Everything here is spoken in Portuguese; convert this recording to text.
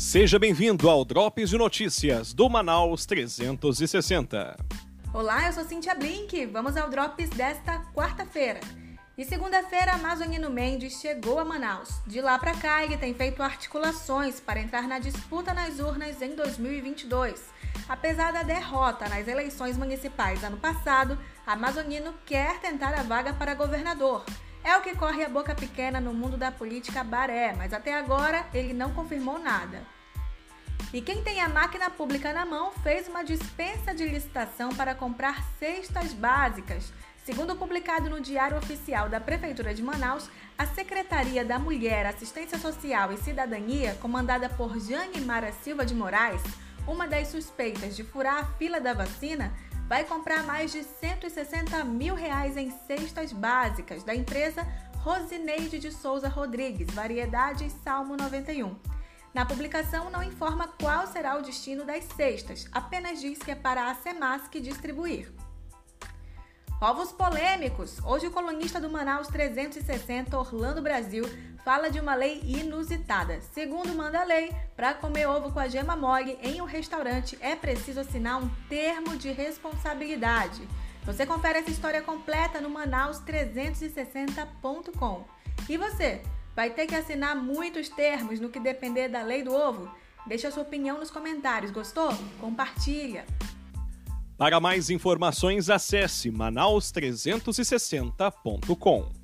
Seja bem-vindo ao Drops de Notícias do Manaus 360. Olá, eu sou Cintia Blink. Vamos ao Drops desta quarta-feira. E segunda-feira, Amazonino Mendes chegou a Manaus. De lá para cá, ele tem feito articulações para entrar na disputa nas urnas em 2022. Apesar da derrota nas eleições municipais ano passado, Amazonino quer tentar a vaga para governador. É o que corre a boca pequena no mundo da política baré, mas até agora ele não confirmou nada. E quem tem a máquina pública na mão fez uma dispensa de licitação para comprar cestas básicas. Segundo publicado no Diário Oficial da Prefeitura de Manaus, a Secretaria da Mulher, Assistência Social e Cidadania, comandada por Jane Mara Silva de Moraes, uma das suspeitas de furar a fila da vacina, vai comprar mais de 160 mil reais em cestas básicas da empresa Rosineide de Souza Rodrigues, Variedades Salmo 91. Na publicação não informa qual será o destino das cestas, apenas diz que é para a Semasc distribuir. Ovos polêmicos. Hoje o colunista do Manaus 360, Orlando Brasil, fala de uma lei inusitada. Segundo manda a lei, para comer ovo com a gema mole em um restaurante é preciso assinar um termo de responsabilidade. Você confere essa história completa no manaus360.com. E você, vai ter que assinar muitos termos no que depender da lei do ovo? Deixa a sua opinião nos comentários. Gostou? Compartilha! Para mais informações, acesse manaus360.com.